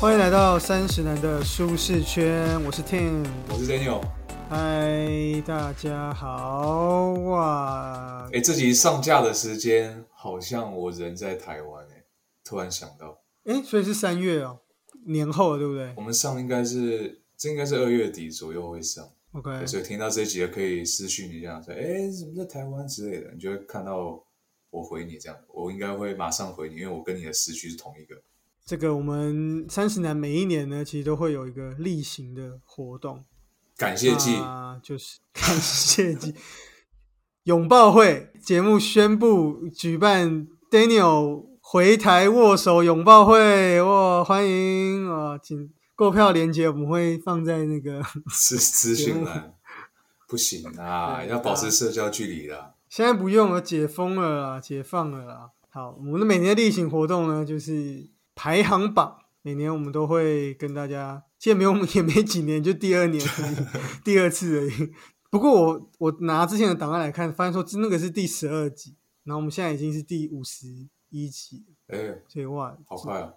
欢迎来到三十男的舒适圈，我是 Tim，我是 Daniel。嗨，大家好哇！哎，这集上架的时间好像我人在台湾哎，突然想到，哎，所以是三月哦，年后对不对？我们上应该是这应该是二月底左右会上，OK。所以听到这集可以私讯一下，说哎，怎么在台湾之类的，你就会看到我回你这样，我应该会马上回你，因为我跟你的时区是同一个。这个我们三十男每一年呢，其实都会有一个例行的活动，感谢季啊，就是感谢季 拥抱会节目宣布举办 Daniel 回台握手拥抱会，哇，欢迎啊，请购票链接我们会放在那个资资 讯栏，不行啊，要保持社交距离的。现在不用了，解封了啦，解放了啦。好，我们的每年例行活动呢，就是。排行榜每年我们都会跟大家，现在没有也没几年，就第二年 第二次而已。不过我我拿之前的档案来看，发现说那个是第十二集，然后我们现在已经是第五十一集。哎，所以哇，好快啊！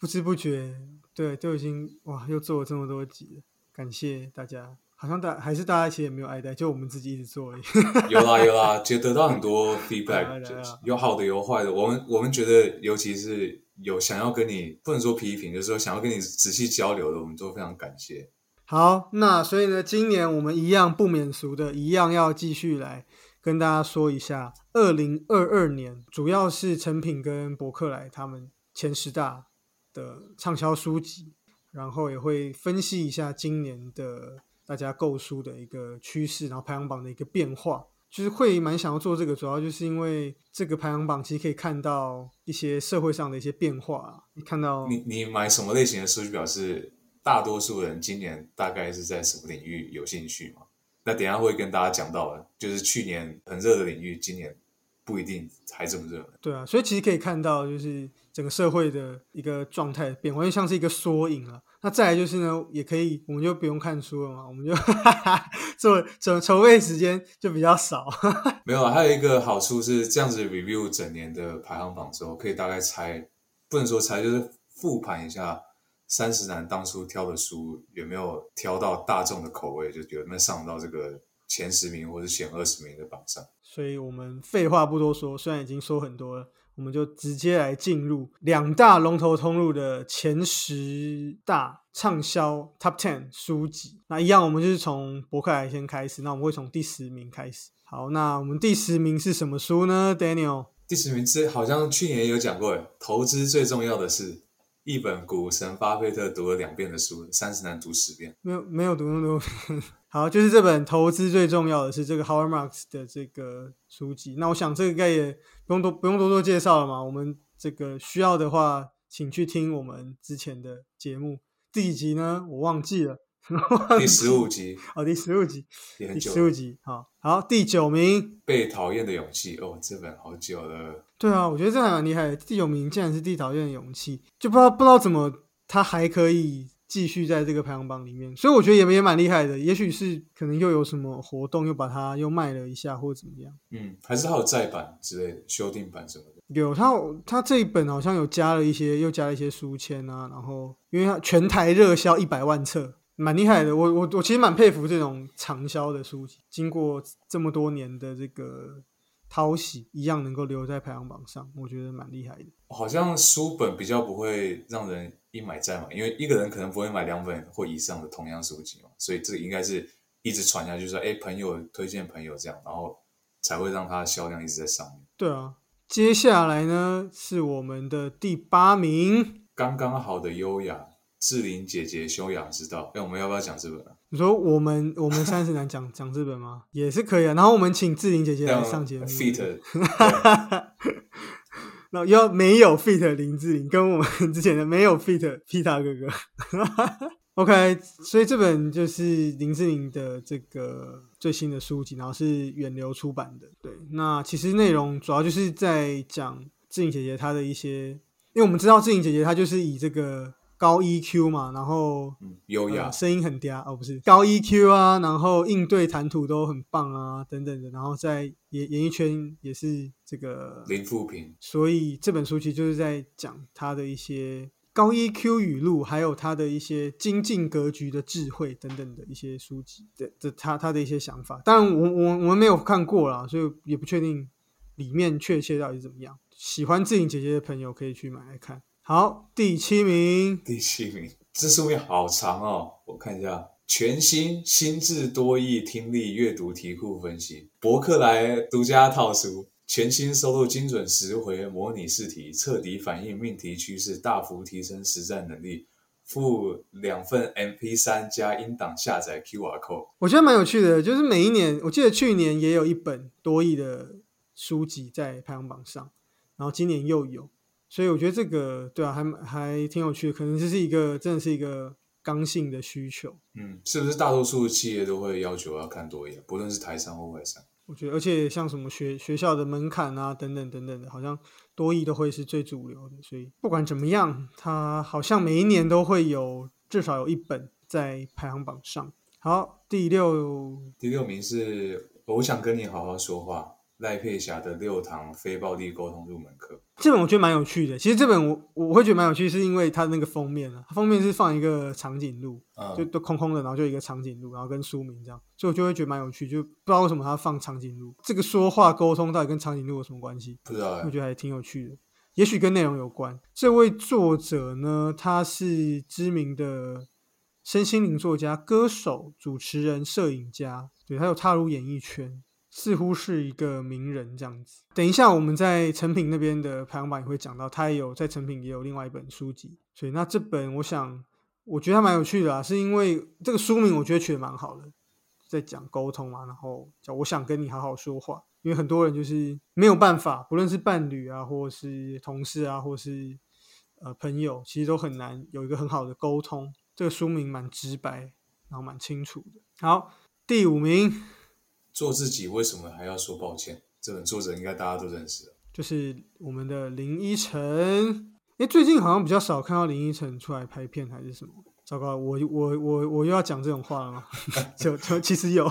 不知不觉，对，都已经哇，又做了这么多集了，感谢大家。好像大还是大家其实也没有爱戴，就我们自己一直做而已。有 啦 有啦，就得到很多 feedback，有好的有坏的。我们我们觉得，尤其是有想要跟你不能说批评，就是说想要跟你仔细交流的，我们都非常感谢。好，那所以呢，今年我们一样不免俗的，一样要继续来跟大家说一下，二零二二年主要是成品跟博客来他们前十大的畅销书籍，然后也会分析一下今年的。大家购书的一个趋势，然后排行榜的一个变化，就是会蛮想要做这个，主要就是因为这个排行榜其实可以看到一些社会上的一些变化。你看到你你买什么类型的书，就表示大多数人今年大概是在什么领域有兴趣嘛？那等下会跟大家讲到的，就是去年很热的领域，今年不一定还这么热。对啊，所以其实可以看到，就是整个社会的一个状态变化，就像是一个缩影了。那再来就是呢，也可以，我们就不用看书了嘛，我们就 做筹筹备时间就比较少。没有，还有一个好处是这样子 review 整年的排行榜之后，可以大概猜，不能说猜，就是复盘一下三十男当初挑的书有没有挑到大众的口味，就有没有上到这个前十名或者前二十名的榜上。所以我们废话不多说，虽然已经说很多了。我们就直接来进入两大龙头通路的前十大畅销 Top Ten 书籍。那一样，我们就是从博客来先开始。那我们会从第十名开始。好，那我们第十名是什么书呢？Daniel，第十名是好像去年有讲过，投资最重要的是一本股神巴菲特读了两遍的书，三十难读十遍。没有，没有读那么多。好，就是这本投资最重要的是这个 Howard Marks 的这个书籍。那我想这个应该也不用多不用多做介绍了嘛。我们这个需要的话，请去听我们之前的节目。第几集呢？我忘记了。第十五集。哦，第十五集。第十五集。好，好，第九名。被讨厌的勇气。哦，这本好久了。对啊，我觉得这还蛮厉害。第九名竟然是《讨厌的勇气》，就不知道不知道怎么他还可以。继续在这个排行榜里面，所以我觉得也也蛮厉害的。也许是可能又有什么活动，又把它又卖了一下，或者怎么样。嗯，还是还有再版之类的修订版什么的。有他，他这一本好像有加了一些，又加了一些书签啊。然后，因为它全台热销一百万册，蛮厉害的。我我我其实蛮佩服这种长销的书籍，经过这么多年的这个淘洗，一样能够留在排行榜上，我觉得蛮厉害的。好像书本比较不会让人。一买再买，因为一个人可能不会买两本或以上的同样书籍嘛，所以这个应该是一直传下去，说哎，朋友推荐朋友这样，然后才会让它的销量一直在上面。对啊，接下来呢是我们的第八名，刚刚好的优雅，志玲姐姐修养之道。哎，我们要不要讲这本啊？你说我们我们三十男讲讲这本吗？也是可以啊。然后我们请志玲姐姐来上节目。Fit。那要没有 fit 林志玲，跟我们 之前的没有 fit Pita 哥哥，OK，所以这本就是林志玲的这个最新的书籍，然后是远流出版的。对，那其实内容主要就是在讲志玲姐姐她的一些，因为我们知道志玲姐姐她就是以这个。高 EQ 嘛，然后优雅，声音很嗲哦，不是高 EQ 啊，然后应对谈吐都很棒啊，等等的，然后在演演艺圈也是这个零负评，所以这本书其实就是在讲他的一些高 EQ 语录，还有他的一些精进格局的智慧等等的一些书籍的的他他的一些想法。当然我我我们没有看过啦，所以也不确定里面确切到底是怎么样。喜欢志颖姐姐的朋友可以去买来看。好，第七名，第七名，这书面好长哦，我看一下，全新心智多义听力阅读题库分析，伯克莱独家套书，全新收录精准十回模拟试题，彻底反映命题趋势，大幅提升实战能力。附两份 MP 三加音档下载 QR code，我觉得蛮有趣的。就是每一年，我记得去年也有一本多义的书籍在排行榜上，然后今年又有。所以我觉得这个对啊，还还挺有趣的，可能这是一个真的是一个刚性的需求。嗯，是不是大多数企业都会要求要看多一不论是台商或外商。我觉得，而且像什么学学校的门槛啊，等等等等的，好像多益都会是最主流的。所以不管怎么样，它好像每一年都会有至少有一本在排行榜上。好，第六第六名是我想跟你好好说话。赖佩霞的六堂非暴力沟通入门课，这本我觉得蛮有趣的。其实这本我我会觉得蛮有趣，是因为它那个封面啊，封面是放一个长颈鹿，就都空空的，然后就一个长颈鹿，然后跟书名这样，所以我就会觉得蛮有趣。就不知道为什么他放长颈鹿，这个说话沟通到底跟长颈鹿有什么关系？不知道，我觉得还挺有趣的，也许跟内容有关。这位作者呢，他是知名的身心灵作家、歌手、主持人、摄影家，对他有踏入演艺圈。似乎是一个名人这样子。等一下，我们在成品那边的排行榜也会讲到，他也有在成品也有另外一本书籍。所以那这本，我想我觉得还蛮有趣的啊，是因为这个书名我觉得取得蛮好的，在讲沟通嘛，然后叫我想跟你好好说话。因为很多人就是没有办法，不论是伴侣啊，或是同事啊，或是呃朋友，其实都很难有一个很好的沟通。这个书名蛮直白，然后蛮清楚的。好，第五名。做自己为什么还要说抱歉？这本作者应该大家都认识就是我们的林依晨。哎，最近好像比较少看到林依晨出来拍片，还是什么？糟糕，我我我我又要讲这种话了吗？就就其实有，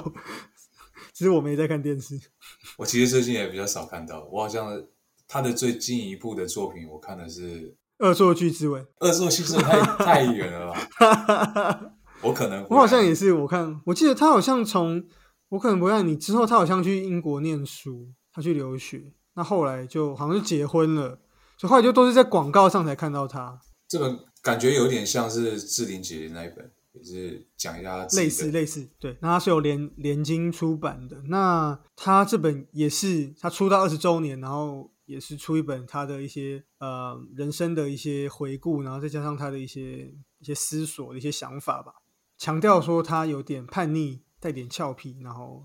只是我没在看电视。我其实最近也比较少看到，我好像他的最近一部的作品，我看的是《恶作剧之吻》。恶作剧之吻太 太远了吧？我可能我好像也是，我看我记得他好像从。我可能不让你。之后他好像去英国念书，他去留学。那后来就好像是结婚了，所以后来就都是在广告上才看到他。这本感觉有点像是志玲姐姐那一本，也是讲一下类似类似。对，那他是有联联经出版的。那他这本也是他出道二十周年，然后也是出一本他的一些呃人生的一些回顾，然后再加上他的一些一些思索的一些想法吧，强调说他有点叛逆。带点俏皮，然后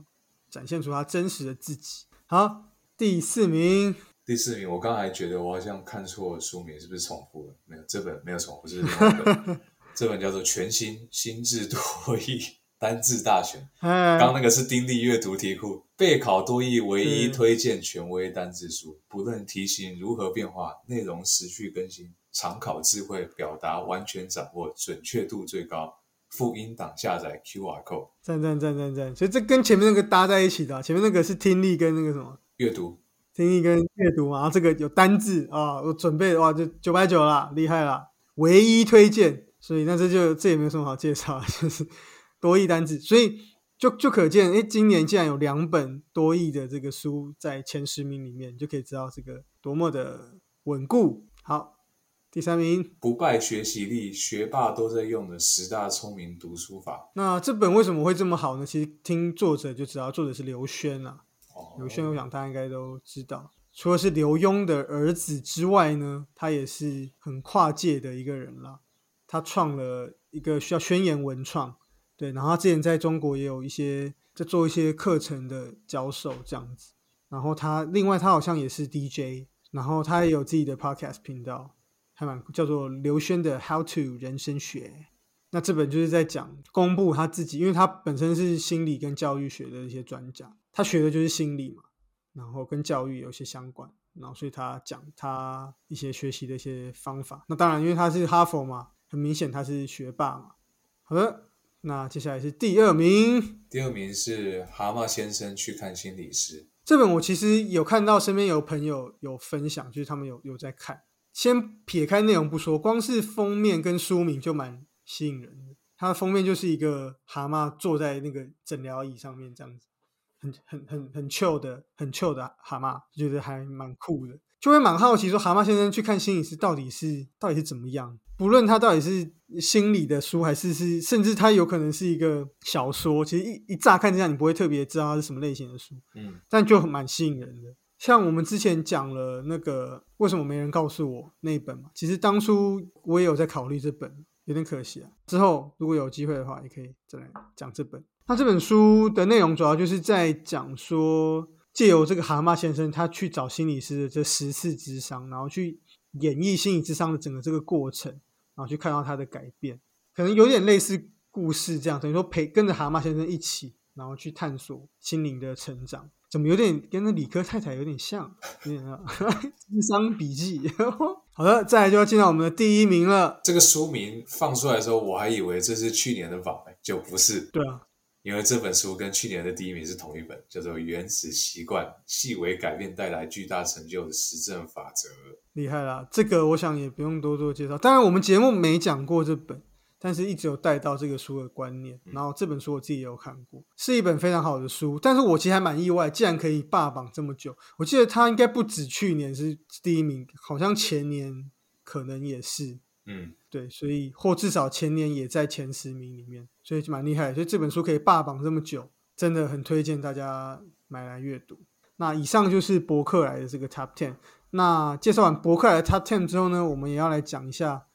展现出他真实的自己。好，第四名，第四名，我刚才觉得我好像看错书名，是不是重复了？没有，这本没有重复，是另外一本。这本叫做《全新心智多义单字大全 》。刚那个是丁力阅读题库，备考多义唯一推荐权威单字书，不论题型如何变化，内容持续更新，常考智慧，表达完全掌握，准确度最高。复音档下载 QR code，赞赞赞赞赞！所以这跟前面那个搭在一起的，前面那个是听力跟那个什么阅读，听力跟阅读嘛。然后这个有单字啊，我准备哇，就九百九了，厉害了，唯一推荐。所以那这就这也没有什么好介绍，就是多义单字。所以就就可见，哎，今年竟然有两本多义的这个书在前十名里面，就可以知道这个多么的稳固。好。第三名，不败学习力，学霸都在用的十大聪明读书法。那这本为什么会这么好呢？其实听作者就知道，作者是刘轩啊。刘轩，我想大家应该都知道，除了是刘墉的儿子之外呢，他也是很跨界的一个人啦。他创了一个需要宣言文创，对，然后他之前在中国也有一些在做一些课程的教授这样子。然后他另外他好像也是 DJ，然后他也有自己的 podcast 频道。还蛮叫做刘轩的《How to 人生学》，那这本就是在讲公布他自己，因为他本身是心理跟教育学的一些专家，他学的就是心理嘛，然后跟教育有些相关，然后所以他讲他一些学习的一些方法。那当然，因为他是哈佛嘛，很明显他是学霸嘛。好的，那接下来是第二名，第二名是蛤蟆先生去看心理师。这本我其实有看到身边有朋友有分享，就是他们有有在看。先撇开内容不说，光是封面跟书名就蛮吸引人的。它的封面就是一个蛤蟆坐在那个诊疗椅上面，这样子，很很很很 chill 的，很 chill 的蛤蟆，觉得还蛮酷的。就会蛮好奇，说蛤蟆先生去看心理师到底是到底是怎么样？不论他到底是心理的书，还是是甚至他有可能是一个小说，其实一一乍看之下，你不会特别知道它是什么类型的书，嗯，但就蛮吸引人的。像我们之前讲了那个为什么没人告诉我那一本嘛，其实当初我也有在考虑这本，有点可惜啊。之后如果有机会的话，也可以再来讲这本。那这本书的内容主要就是在讲说。借由这个蛤蟆先生，他去找心理师的这十次智商，然后去演绎心理智商的整个这个过程，然后去看到他的改变，可能有点类似故事这样，等于说陪跟着蛤蟆先生一起，然后去探索心灵的成长，怎么有点跟那理科太太有点像？有点智商笔记。好的，再来就要进到我们的第一名了。这个书名放出来的时候，我还以为这是去年的榜，就不是。对啊。因为这本书跟去年的第一名是同一本，叫做《原始习惯：细微改变带来巨大成就的实证法则》。厉害啦！这个我想也不用多多介绍。当然，我们节目没讲过这本，但是一直有带到这个书的观念。然后这本书我自己也有看过，是一本非常好的书。但是我其实还蛮意外，竟然可以霸榜这么久，我记得它应该不止去年是第一名，好像前年可能也是。嗯，对，所以或至少前年也在前十名里面，所以蛮厉害。所以这本书可以霸榜这么久，真的很推荐大家买来阅读。那以上就是博客来的这个 Top Ten。那介绍完博客来的 Top Ten 之后呢，我们也要来讲一下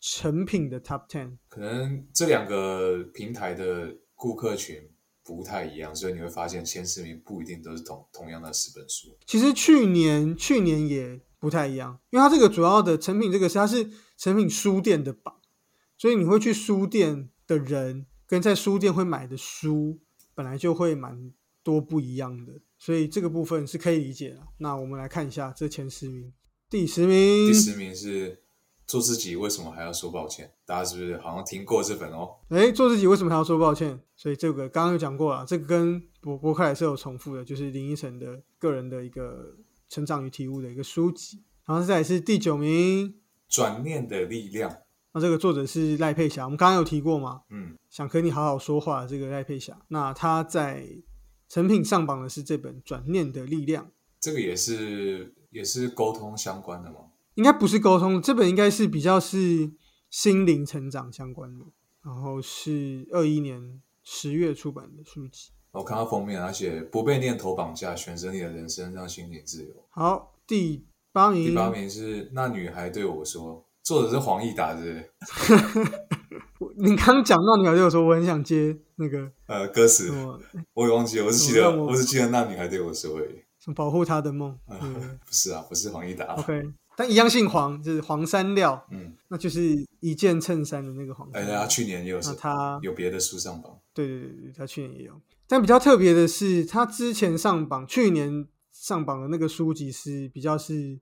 成品的 Top Ten。可能这两个平台的顾客群不太一样，所以你会发现前十名不一定都是同同样的十本书。其实去年去年也不太一样，因为它这个主要的成品这个是它是。成品书店的榜，所以你会去书店的人跟在书店会买的书本来就会蛮多不一样的，所以这个部分是可以理解的。那我们来看一下这前十名，第十名，第十名是做自己为什么还要说抱歉？大家是不是好像听过这本哦？哎，做自己为什么还要说抱歉？所以这个刚刚有讲过了，这个跟博博客也是有重复的，就是林依晨的个人的一个成长与体悟的一个书籍。然后再来是第九名。转念的力量。那这个作者是赖佩霞，我们刚刚有提过吗？嗯，想和你好好说话。这个赖佩霞，那他在成品上榜的是这本《转念的力量》。这个也是也是沟通相关的吗？应该不是沟通，这本应该是比较是心灵成长相关的。然后是二一年十月出版的书籍。我看到封面，而且不被念头绑架，选择你的人生，让心灵自由。好，第。八名，第八名是那女孩对我说，作者是黄义达，是 你刚讲那女孩对我说，我很想接那个呃歌词，我也忘记了，我只记得，我只记得那女孩对我说，什么保护她的梦，不是啊，不是黄义达，OK，但一样姓黄，就是黄山料，嗯，那就是一件衬衫的那个黄。哎，他去年也有，他有别的书上榜，对对对对，他去年也有，但比较特别的是，他之前上榜，去年上榜的那个书籍是比较是。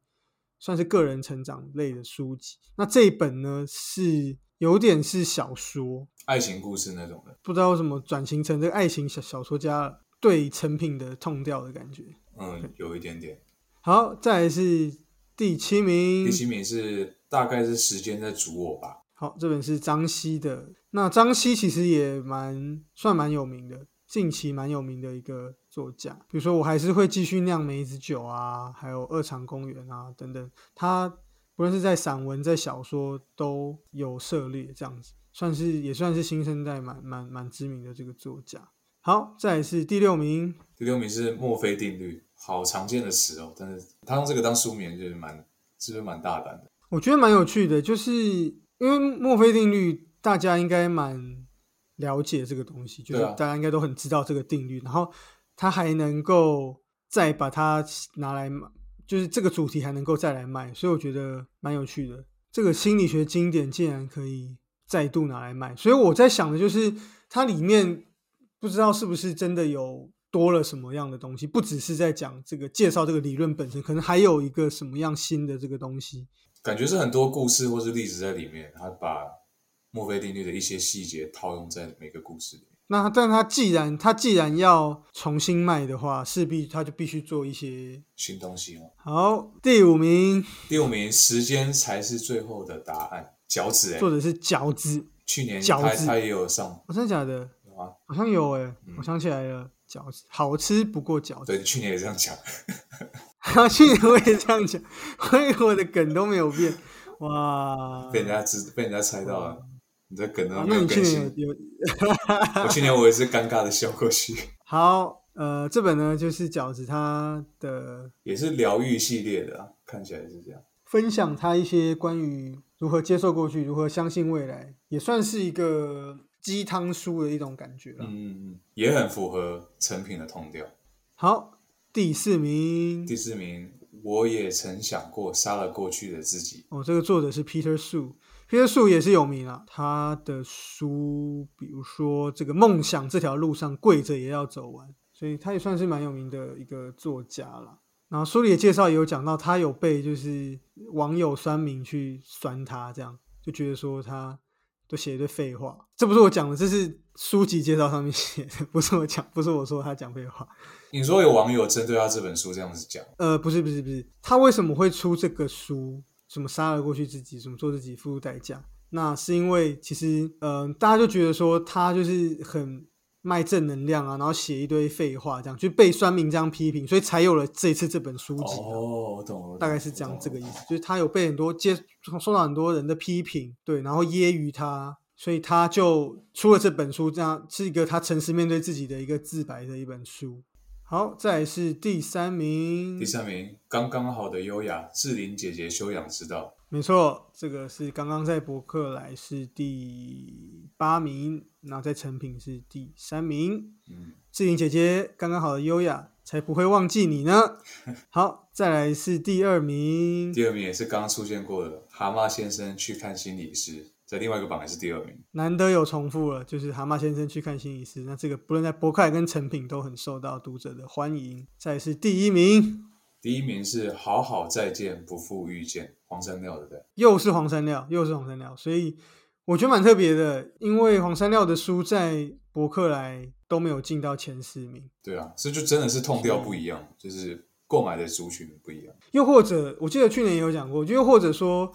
算是个人成长类的书籍，那这一本呢是有点是小说，爱情故事那种的，不知道为什么转型成这个爱情小小说家对成品的痛调的感觉，嗯，有一点点。好，再来是第七名，第七名是大概是时间在煮我吧。好，这本是张希的，那张希其实也蛮算蛮有名的。近期蛮有名的一个作家，比如说我还是会继续酿梅子酒啊，还有二厂公园啊等等，他不论是在散文在小说都有涉猎，这样子算是也算是新生代蛮蛮蛮知名的这个作家。好，再来是第六名，第六名是墨菲定律，好常见的词哦，但是他用这个当书名就是蛮是不是蛮大胆的？我觉得蛮有趣的，就是因为墨菲定律大家应该蛮。了解这个东西，就是大家应该都很知道这个定律，然后他还能够再把它拿来卖，就是这个主题还能够再来卖，所以我觉得蛮有趣的。这个心理学经典竟然可以再度拿来卖，所以我在想的就是它里面不知道是不是真的有多了什么样的东西，不只是在讲这个介绍这个理论本身，可能还有一个什么样新的这个东西。感觉是很多故事或是例子在里面，他把。墨菲定律的一些细节套用在每个故事里面。那但他既然他既然要重新卖的话，势必他就必须做一些新东西哦。好。第五名，第五名，时间才是最后的答案。饺子哎，作者是饺子，去年饺子他他也有上哦，真的假的？有啊，好像有哎、我想起来了，饺子好吃不过饺子。对，去年也这样讲。去年我也这样讲，我以为我的梗都没有变。哇，被人家知被人家猜到了，你的梗都啊没有更新。有有 我去年我也是尴尬的笑过去，好？呃，这本呢就是饺子它的也是疗愈系列的啊，看起来是这样。分享他一些关于如何接受过去、如何相信未来，也算是一个鸡汤书的一种感觉了。嗯嗯嗯，也很符合成品的痛调。好，第四名第四名，我也曾想过杀了过去的自己。哦，这个作者是 Peter Su，Peter Su 也是有名啊。他的书，比如说这个梦想这条路上跪着也要走完，所以他也算是蛮有名的一个作家了。然后书里的介绍也有讲到，他有被就是网友酸民去酸他，这样就觉得说他都写一堆废话。这不是我讲的，这是书籍介绍上面写的，不是我讲，不是我说他讲废话。你说有网友针对他这本书这样子讲，呃，不是不是不是，他为什么会出这个书？什么杀了过去自己，什么做自己付出代价？那是因为其实，嗯、大家就觉得说他就是很卖正能量啊，然后写一堆废话，这样就被酸民这样批评，所以才有了这一次这本书籍啊、哦，我懂了，大概是这样这个意思，就是他有被很多接受到很多人的批评，对，然后揶揄他，所以他就出了这本书，这样是一个他诚实面对自己的一个自白的一本书。好，再来是第三名，第三名，刚刚好的优雅，志玲姐姐修养之道。没错，这个是刚刚在博客来是第八名，然后在成品是第三名。嗯，志玲姐姐刚刚好的优雅，才不会忘记你呢。好，再来是第二名，第二名也是刚刚出现过的，蛤蟆先生去看心理师，在另外一个榜也是第二名。难得有重复了，就是蛤蟆先生去看心理师。那这个不论在博客来跟成品都很受到读者的欢迎。再来是第一名，第一名是好好再见，不负遇见，黄山料对不对？又是黄山料，又是黄山料，所以我觉得蛮特别的，因为黄山料的书在博客来都没有进到前十名。对啊，所以就真的是痛调不一样，就是购买的族群不一样。又或者，我记得去年也有讲过，就又或者说，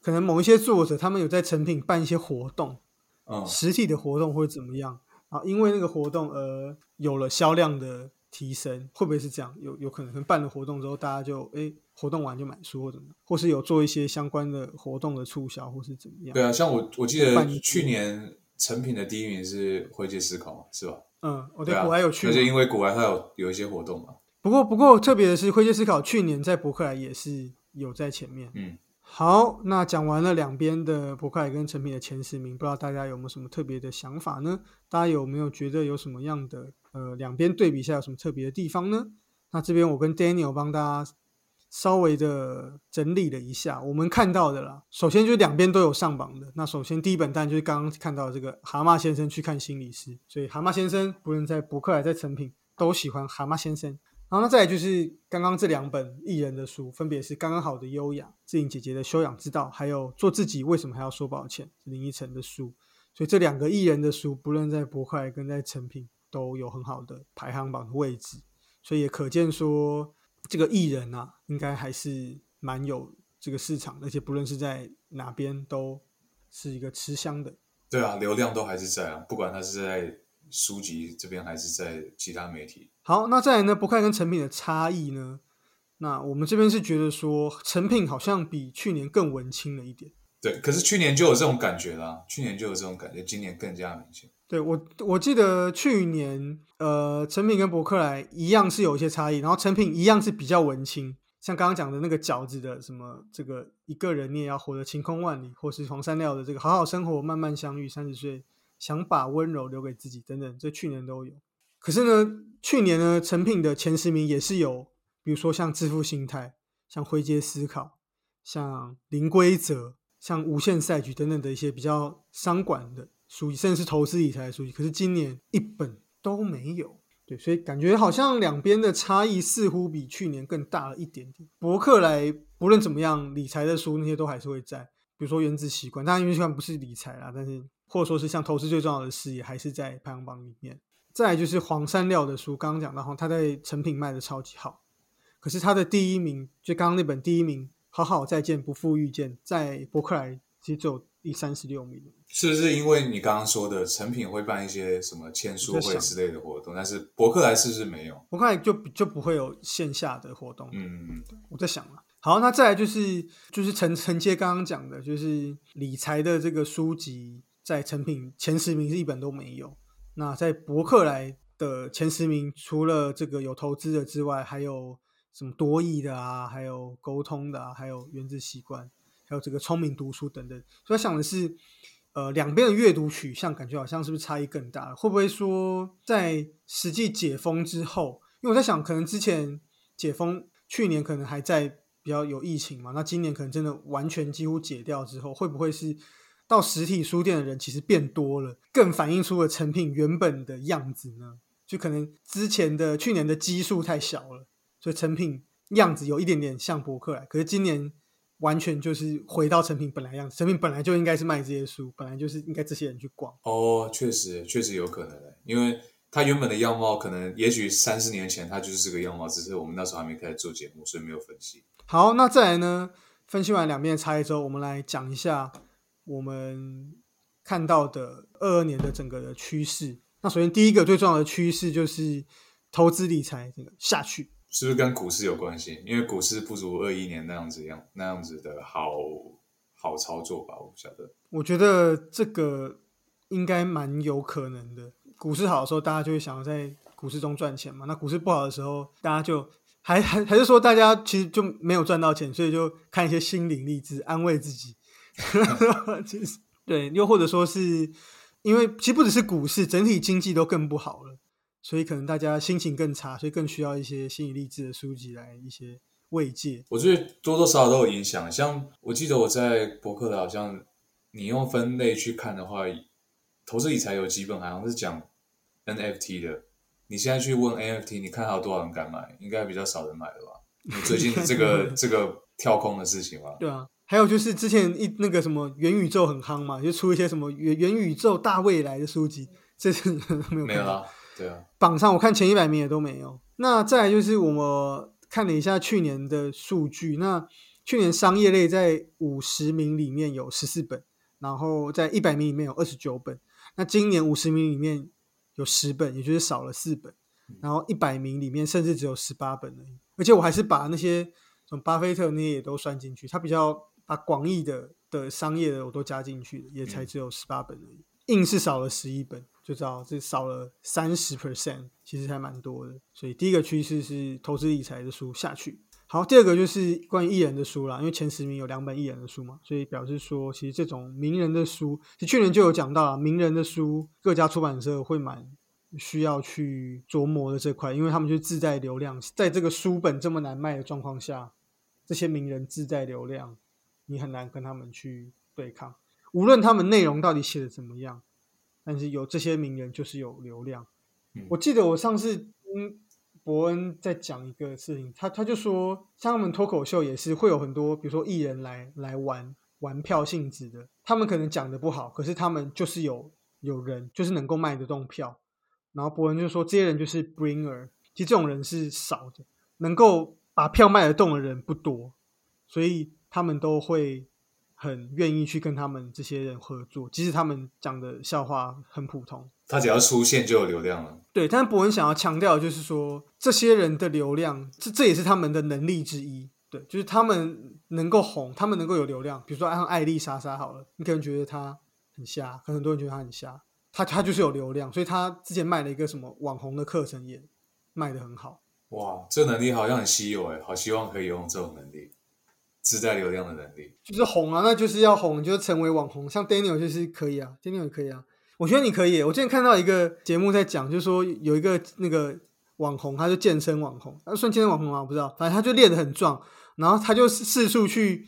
可能某一些作者他们有在成品办一些活动，嗯，实体的活动或者怎么样啊，因为那个活动而有了销量的提升，会不会是这样？有有可能，可能办了活动之后，大家就诶活动完就买书或怎么样，或是有做一些相关的活动的促销，或是怎么样？对啊，像我我记得去年成品的第一名是灰阶思考嘛，是吧？嗯，我对古还有去嘛，而且因为古玩它有有一些活动嘛，不过不过特别的是，灰阶思考去年在博客来也是有在前面。嗯，好，那讲完了两边的博客来跟成品的前十名，不知道大家有没有什么特别的想法呢？大家有没有觉得有什么样的呃两边对比一下有什么特别的地方呢？那这边我跟 Daniel 帮大家稍微的整理了一下我们看到的啦。首先就是两边都有上榜的。那首先第一本单就是刚刚看到这个蛤蟆先生去看心理师，所以蛤蟆先生不论在博客来在成品都喜欢蛤蟆先生。然后那再来就是刚刚这两本艺人的书，分别是《刚刚好的优雅》、志颖姐姐的修养之道，还有做自己为什么还要说抱歉，林依晨的书。所以这两个艺人的书，不论在博客来跟在成品都有很好的排行榜的位置，所以也可见说这个艺人啊，应该还是蛮有这个市场，而且不论是在哪边都是一个吃香的。对啊，流量都还是在啊，不管他是在书籍这边还是在其他媒体。好，那再来呢，博客来跟成品的差异呢？那我们这边是觉得说，成品好像比去年更文青了一点。对，可是去年就有这种感觉啦，去年就有这种感觉，今年更加明显。对我，我记得去年，呃，成品跟博客来一样是有一些差异，然后成品一样是比较文青，像刚刚讲的那个饺子的什么这个一个人你也要活得晴空万里，或是黄山料的这个好好生活，慢慢相遇，三十岁想把温柔留给自己等等，这去年都有。可是呢，去年呢，成品的前十名也是有，比如说像致富心态、像灰阶思考、像零规则、像无限赛局等等的一些比较商管的书籍，甚至是投资理财的书籍。可是今年一本都没有，对，所以感觉好像两边的差异似乎比去年更大了一点点。博客来不论怎么样，理财的书那些都还是会在，比如说原子习惯，当然原子习惯不是理财啦，但是或者说是像投资最重要的事业，还是在排行榜里面。再来就是黄山料的书，刚刚讲到哈，他在成品卖的超级好，可是他的第一名就刚刚那本第一名，好好再见不负遇见，在博客来其实只有第三十六名。是不是因为你刚刚说的成品会办一些什么签书会之类的活动，但是博客来是不是没有？博客来就就不会有线下的活动。嗯嗯我在想了。好，那再来就是就是承承接刚刚讲的，就是理财的这个书籍，在成品前十名是一本都没有。那在博客来的前十名，除了这个有投资的之外，还有什么多义的啊，还有沟通的啊，还有原子习惯，还有这个聪明读书等等。所以想的是，呃，两边的阅读取向感觉好像是不是差异更大？会不会说在实际解封之后，因为我在想，可能之前解封去年可能还在比较有疫情嘛，那今年可能真的完全几乎解掉之后，会不会是？到实体书店的人其实变多了，更反映出了成品原本的样子呢。就可能之前的去年的基数太小了，所以成品样子有一点点像博客来。可是今年完全就是回到成品本来样子，成品本来就应该是卖这些书，本来就是应该这些人去逛。哦，确实，确实有可能的，因为他原本的样貌可能也许三四年前他就是这个样貌，只是我们那时候还没开始做节目，所以没有分析。好，那再来呢？分析完两边的差异之后，我们来讲一下。我们看到的二二年的整个的趋势，那首先第一个最重要的趋势就是投资理财这个下去，是不是跟股市有关系？因为股市不如二一年那样子样那样子的好好操作吧？我不晓得。我觉得这个应该蛮有可能的。股市好的时候，大家就会想要在股市中赚钱嘛。那股市不好的时候，大家就还还还是说，大家其实就没有赚到钱，所以就看一些心灵励志，安慰自己。其实对，又或者说是因为其实不只是股市，整体经济都更不好了，所以可能大家心情更差，所以更需要一些心理励志的书籍来一些慰藉。我觉得多多少少都有影响。像我记得我在博客的，好像你用分类去看的话，投资理财有几本好像是讲 NFT 的。你现在去问 NFT，你看还有多少人敢买？应该比较少人买了吧？你最近这个 这个跳空的事情嘛？对啊。还有就是之前一那个什么元宇宙很夯嘛，就出一些什么元元宇宙大未来的书籍，这次 没有没有啊，对啊，榜上我看前一百名也都没有。那再来就是我看了一下去年的数据，那去年商业类在五十名里面有十四本，然后在一百名里面有二十九本。那今年五十名里面有十本，也就是少了四本，然后一百名里面甚至只有十八本而已。而且我还是把那些什么巴菲特那些也都算进去，他比较。把广义的的商业的我都加进去了，也才只有十八本而已，硬是少了十一本，就知道这少了三十 percent，其实还蛮多的。所以第一个趋势是投资理财的书下去。好，第二个就是关于艺人的书啦，因为前十名有两本艺人的书嘛，所以表示说，其实这种名人的书，其去年就有讲到了，名人的书各家出版社会蛮需要去琢磨的这块，因为他们就自带流量，在这个书本这么难卖的状况下，这些名人自带流量。你很难跟他们去对抗，无论他们内容到底写的怎么样，但是有这些名人就是有流量。我记得我上次听伯恩在讲一个事情，他他就说，像他们脱口秀也是会有很多，比如说艺人来来玩玩票性质的，他们可能讲的不好，可是他们就是有有人就是能够卖得动票。然后伯恩就说，这些人就是 bringer，其实这种人是少的，能够把票卖得动的人不多，所以。他们都会很愿意去跟他们这些人合作，即使他们讲的笑话很普通，他只要出现就有流量了。对，但是伯恩想要强调就是说，这些人的流量，这这也是他们的能力之一。对，就是他们能够红，他们能够有流量。比如说像艾丽莎莎好了，你可能觉得他很瞎，可能很多人觉得他很瞎，他他就是有流量，所以他之前卖了一个什么网红的课程也卖的很好。哇，这能力好像很稀有哎，好希望可以用这种能力。自带流量的能力就是红啊，那就是要红，就是成为网红。像 Daniel 就是可以啊，Daniel 也可以啊。我觉得你可以。我之前看到一个节目在讲，就是说有一个那个网红，他就健身网红，他算健身网红吗？我不知道，反正他就练得很壮，然后他就四处去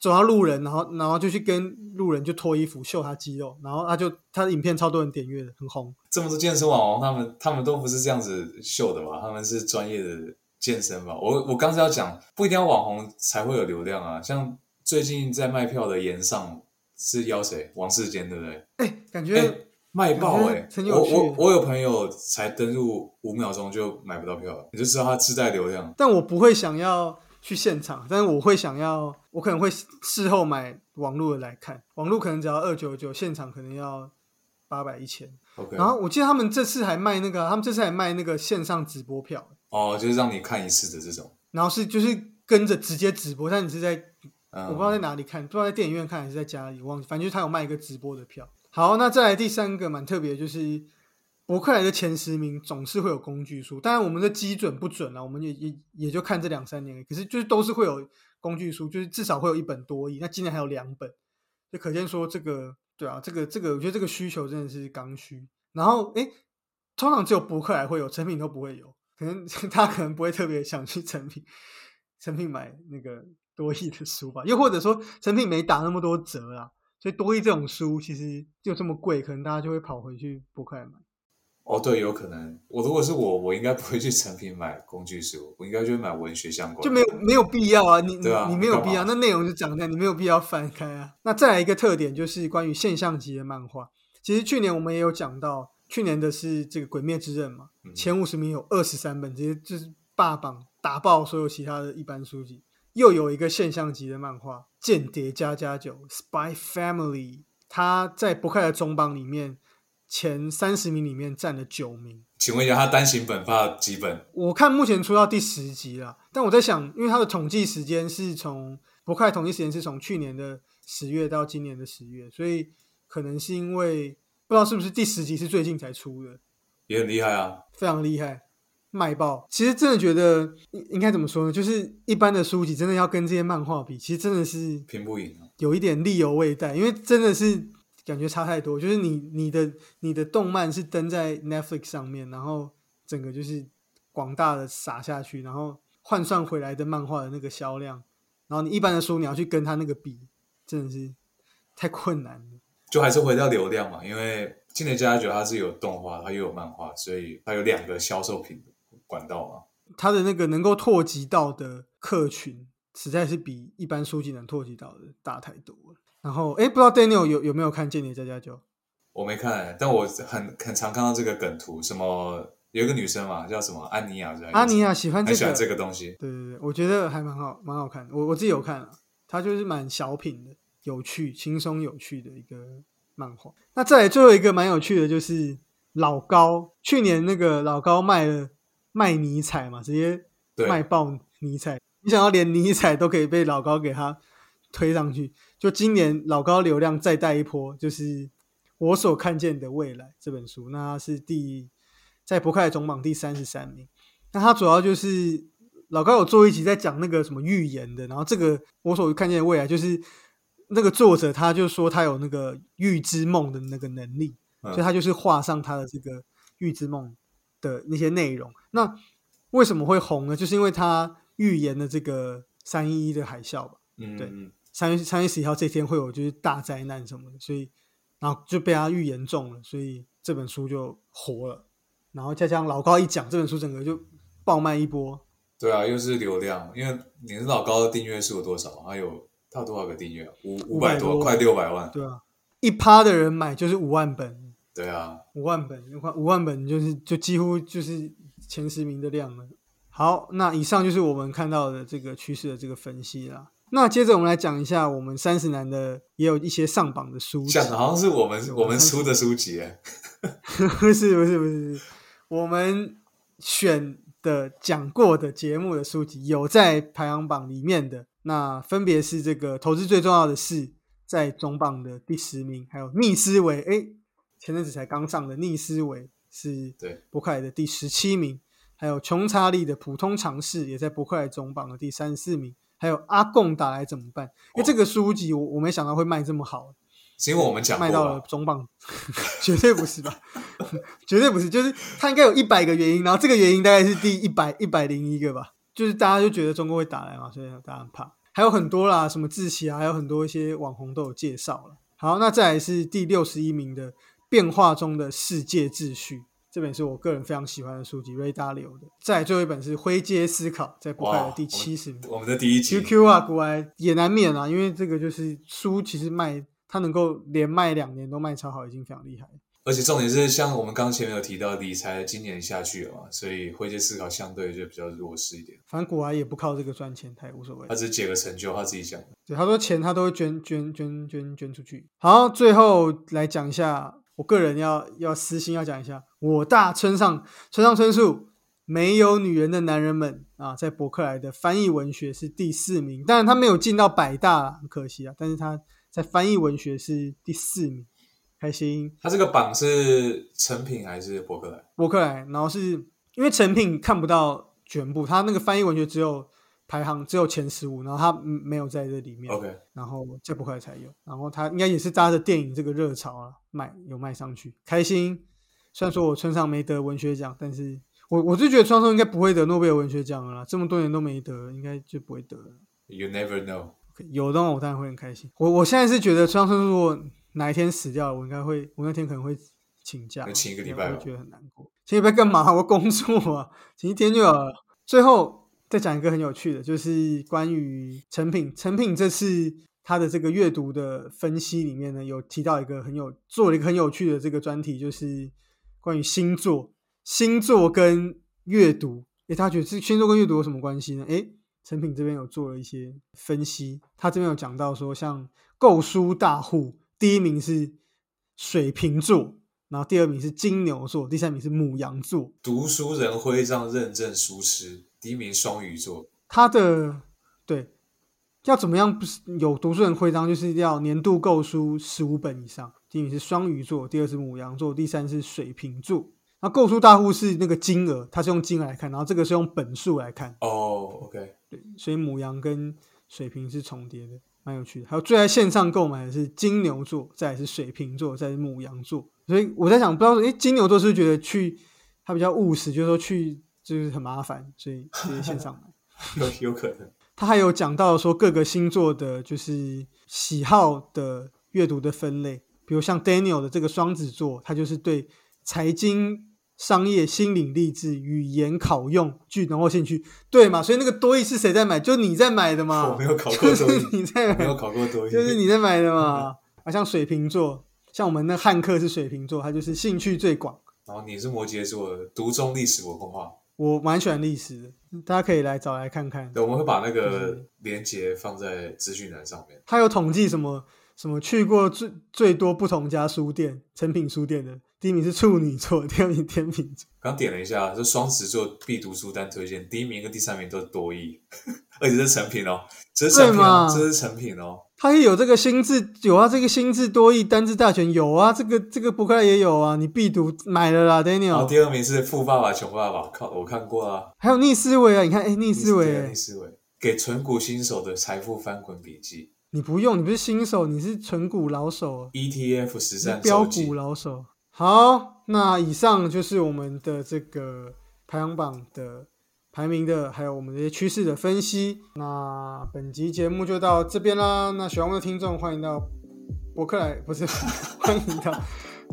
走到路人，然后然后就去跟路人就脱衣服秀他肌肉，然后他就他的影片超多人点阅的，很红。这么多健身网红，他们他们都不是这样子秀的吧？他们是专业的。健身吧，我我刚才要讲，不一定要网红才会有流量啊。像最近在卖票的岩上是邀谁？王世坚对不对？哎，感觉哎卖爆哎、我我我有朋友才登入五秒钟就买不到票了，你就知道他自带流量。但我不会想要去现场，但是我会想要，我可能会事后买网络的来看，网络可能只要二九九，现场可能要八百一千。然后我记得他们这次还卖那个，他们这次还卖那个线上直播票，哦，就是让你看一次的这种，然后是就是跟着直接直播，但你是在嗯，我不知道在哪里看，不知道在电影院看还是在家里，忘记，反正就是他有卖一个直播的票。好，那再来第三个蛮特别，就是博客来的前十名总是会有工具书，当然我们的基准不准啊，我们也也也就看这两三年，可是就是都是会有工具书，就是至少会有一本多亿。那今年还有两本，就可见说这个对啊，这个这个我觉得这个需求真的是刚需。然后诶，通常只有博客来会有，成品都不会有，可能 他可能不会特别想去成品成品买那个多益的书吧，又或者说成品没打那么多折啦，所以多益这种书其实就这么贵，可能大家就会跑回去博客来买。哦，对，有可能。我如果是我，我应该不会去成品买工具书，我应该就会买文学相关，就没有没有必要啊，你你对啊你没有必要，那内容就讲这样，你没有必要翻开啊。那再来一个特点就是关于现象级的漫画，其实去年我们也有讲到，去年的是这个《鬼灭之刃》嘛，嗯前五十名有二十三本，直接就是霸榜打爆所有其他的一般书籍。又有一个现象级的漫画《间谍加加九》（Spy Family），它在博客来中榜里面前三十名里面占了九名。请问一下，他单行本发几本？我看目前出到第十集了，但我在想，因为它的统计时间是从博客来统计时间是从去年的十月到今年的十月，所以可能是因为不知道是不是第十集是最近才出的，也很厉害啊。非常厉害，卖爆。其实真的觉得应应该怎么说呢？就是一般的书籍真的要跟这些漫画比，其实真的是拼不赢啊。有一点力有未逮，因为真的是感觉差太多。就是你你的你的动漫是登在 Netflix 上面，然后整个就是广大的撒下去，然后换算回来的漫画的那个销量，然后你一般的书你要去跟他那个比，真的是太困难了。就还是回到流量嘛，因为今年家家酒它是有动画，它又有漫画，所以它有两个销售品管道嘛。它的那个能够拓及到的客群，实在是比一般书籍能拓及到的大太多了。然后，哎，不知道 Daniel 有有没有看《间谍加加酒》？我没看、欸，但我很很常看到这个梗图，什么有一个女生嘛，叫什么安妮亚是吧，阿尼亚喜欢这个，很喜欢这个东西。对对对，我觉得还蛮好，蛮好看的。我我自己有看啊，它就是蛮小品的，有趣、轻松、有趣的一个漫画。那再来最后一个蛮有趣的，就是老高，去年那个老高卖了卖尼彩嘛，直接对，卖爆尼彩。你想要连尼彩都可以被老高给他推上去，就今年老高流量再带一波，就是我所看见的未来这本书，那它是第在博客来总榜第三十三名。那它主要就是老高有做一集在讲那个什么预言的，然后这个我所看见的未来就是那个作者他就说他有那个预知梦的那个能力，嗯所以他就是画上他的这个预知梦的那些内容。那为什么会红呢？就是因为他预言了这个三一一的海啸吧。对嗯对，三月三月十一号这天会有就是大灾难什么的，所以然后就被他预言中了，所以这本书就火了。然后再加上老高一讲，这本书整个就爆卖一波。对啊，又是流量，因为你是老高的订阅数有多少？还有他有多少个订阅啊？五五百多，多快六百万。对啊，一趴的人买就是五万本，对啊，五万本，五万本就是就几乎就是前十名的量了。好，那以上就是我们看到的这个趋势的这个分析啦。那接着我们来讲一下我们三十男的也有一些上榜的书籍，讲的好像是我们我们我出的书籍欸，不是不是不是，不是我们选的讲过的节目的书籍有在排行榜里面的，那分别是这个投资最重要的事在中榜的第十名，还有逆思维，诶，前阵子才刚上的逆思维是对博客来的第十七名，还有穷查理的普通常识也在博客来总榜的第三十四名，还有阿贡打来怎么办？因为这个书籍我我没想到会卖这么好，是因为我们讲卖到了吧？中榜，绝对不是吧？绝对不是，就是它应该有一百个原因，然后这个原因大概是第一百一百零一个吧，就是大家就觉得中国会打来嘛，所以大家很怕。还有很多啦，什么志奇啊，还有很多一些网红都有介绍了。好，那再来是第六十一名的《变化中的世界秩序》这本是我个人非常喜欢的书籍，瑞达流的。再来最后一本是《灰阶思考》，在博客来的第七十名。我们的第一集 QQ 啊，国外也难免啊，因为这个就是书，其实卖它能够连卖两年都卖超好，已经非常厉害。而且重点是，像我们刚前面有提到，理财今年下去了嘛，所以会去思考相对就比较弱势一点。反正古埃也不靠这个赚钱，他也无所谓他。只是解个成就，他自己讲的。对，他说钱他都会捐捐捐捐捐出去。好，最后来讲一下，我个人要要私心要讲一下，我大村上村上春树没有女人的男人们啊，在博客来的翻译文学是第四名，当然他没有进到百大，很可惜啊，但是他在翻译文学是第四名，开心。他这个榜是成品还是博客来？博客来，然后是因为成品看不到全部，他那个翻译文学只有排行只有前十五，然后他嗯没有在这里面。OK，然后在博客来才有，然后他应该也是搭着电影这个热潮啊，卖有卖上去，开心。虽然说我村上没得文学奖，但是我我就觉得村上应该不会得诺贝尔文学奖了啦，这么多年都没得，应该就不会得了。You never know。有的话我当然会很开心。我我现在是觉得村上春如果哪一天死掉了，我应该会，我那天可能会请假，那请一个礼拜我会觉得很难过。请礼拜干嘛？我工作啊，请一天就好了。最后再讲一个很有趣的，就是关于成品。成品这次他的这个阅读的分析里面呢，有提到一个很有做了一个很有趣的这个专题，就是关于星座，星座跟阅读。诶，他觉得这星座跟阅读有什么关系呢？诶，成品这边有做了一些分析，他这边有讲到说，像购书大户，第一名是水瓶座，然后第二名是金牛座，第三名是母羊座。读书人徽章认证书痴，第一名双鱼座。他的对要怎么样不是有读书人徽章，就是要年度购书十五本以上。第一名是双鱼座，第二是母羊座，第三是水瓶座。那购书大户是那个金额，它是用金额来看，然后这个是用本数来看。哦，OK，对，所以母羊跟水瓶是重叠的，蛮有趣的。还有最爱线上购买的是金牛座，再来是水瓶座，再来是母羊座。所以我在想，不知道诶，金牛座是不是觉得去他比较务实，就是说去就是很麻烦，所以直接线上买。有有可能。他还有讲到说各个星座的，就是喜好的阅读的分类，比如像 Daniel 的这个双子座，他就是对财经、商业、心理励志、语言考用具浓厚兴趣，对嘛？所以那个多益是谁在买？就你在买的嘛。我没有考过就多益是你在买没有，考过多益，就是你在买的嘛。啊，像水瓶座，像我们那汉克是水瓶座，他就是兴趣最广。然后你是摩羯座的，独中历史文化。我蛮喜欢历史的，大家可以来找来看看。对，我们会把那就个是连接放在资讯栏上面。他有统计什么什么去过最最多不同家书店、成品书店的，第一名是处女座，第二名天秤座。刚点了一下，这双子座必读书单推荐，第一名跟第三名都是多益，而且是成品哦，这是成品哦，这是成品哦。他也有这个心智，有啊，这个心智多义单字大全有啊，这个这个博客来也有啊，你必读买了啦，Daniel。然后第二名是富爸爸穷爸爸，靠，我看过啊。还有逆思维啊，你看，哎，逆思维对逆欸，思维，给纯股新手的财富翻滚笔记你不用，你不是新手，你是纯股老手，，ETF 实战标股。老手。好，那以上就是我们的这个排行榜的排名的，还有我们这些趋势的分析。那本集节目就到这边啦。那喜欢我们的听众，欢迎到博客来，不是 欢迎到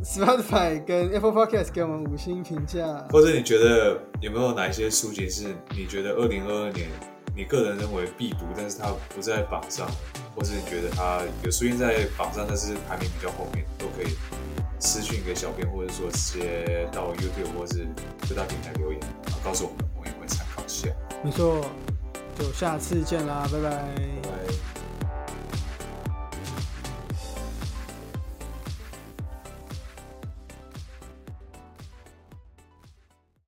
Spotify 跟 Apple Podcast 给我们五星评价。或者你觉得有没有哪一些书籍是你觉得二零二二年你个人认为必读，但是它不在榜上，或是你觉得它有出现在榜上，但是排名比较后面，都可以私讯给小编，或者说直接到 YouTube 或是各大平台留言，然后告诉我们，我们也会参考一下。没错，就下次见啦，拜拜。